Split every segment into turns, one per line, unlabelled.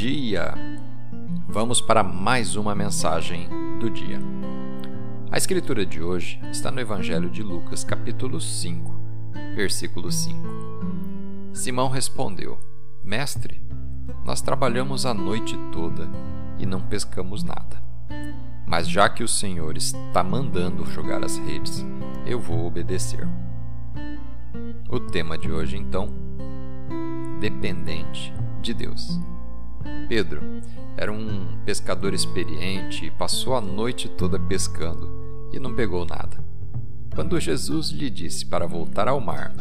dia! Vamos para mais uma mensagem do dia. A escritura de hoje está no Evangelho de Lucas, capítulo 5, versículo 5. Simão respondeu: Mestre, nós trabalhamos a noite toda e não pescamos nada. Mas já que o Senhor está mandando jogar as redes, eu vou obedecer. O tema de hoje, então, dependente de Deus. Pedro era um pescador experiente e passou a noite toda pescando e não pegou nada. Quando Jesus lhe disse para voltar ao mar,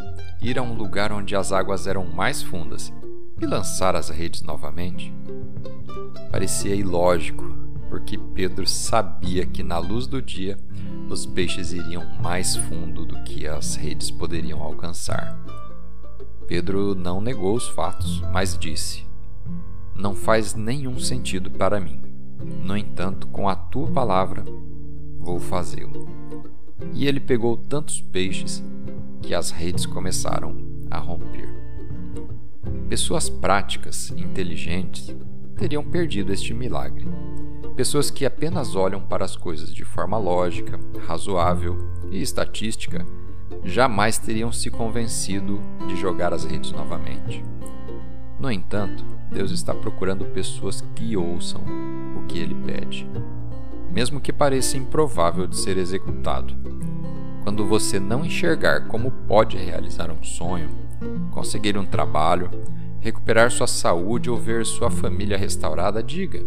ir a um lugar onde as águas eram mais fundas e lançar as redes novamente, parecia ilógico, porque Pedro sabia que na luz do dia os peixes iriam mais fundo do que as redes poderiam alcançar. Pedro não negou os fatos, mas disse: Não faz nenhum sentido para mim. No entanto, com a tua palavra, vou fazê-lo. E ele pegou tantos peixes que as redes começaram a romper. Pessoas práticas, inteligentes, teriam perdido este milagre. Pessoas que apenas olham para as coisas de forma lógica, razoável e estatística jamais teriam se convencido de jogar as redes novamente. No entanto, Deus está procurando pessoas que ouçam o que ele pede, mesmo que pareça improvável de ser executado. Quando você não enxergar como pode realizar um sonho, conseguir um trabalho, recuperar sua saúde ou ver sua família restaurada, diga: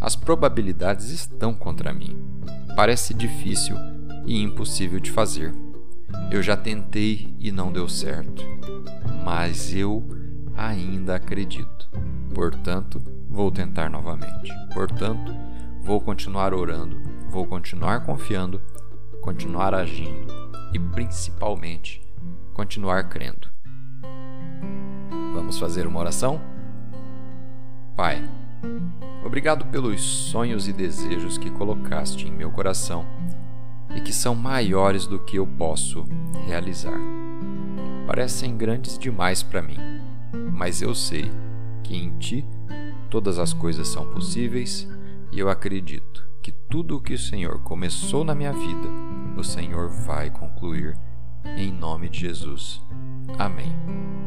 As probabilidades estão contra mim. Parece difícil e impossível de fazer. Eu já tentei e não deu certo, mas eu ainda acredito. Portanto, vou tentar novamente. Portanto, vou continuar orando, vou continuar confiando, continuar agindo e principalmente continuar crendo. Vamos fazer uma oração? Pai, obrigado pelos sonhos e desejos que colocaste em meu coração e que são maiores do que eu posso realizar. Parecem grandes demais para mim, mas eu sei que em Ti todas as coisas são possíveis e eu acredito que tudo o que o Senhor começou na minha vida, o Senhor vai concluir. Em nome de Jesus. Amém.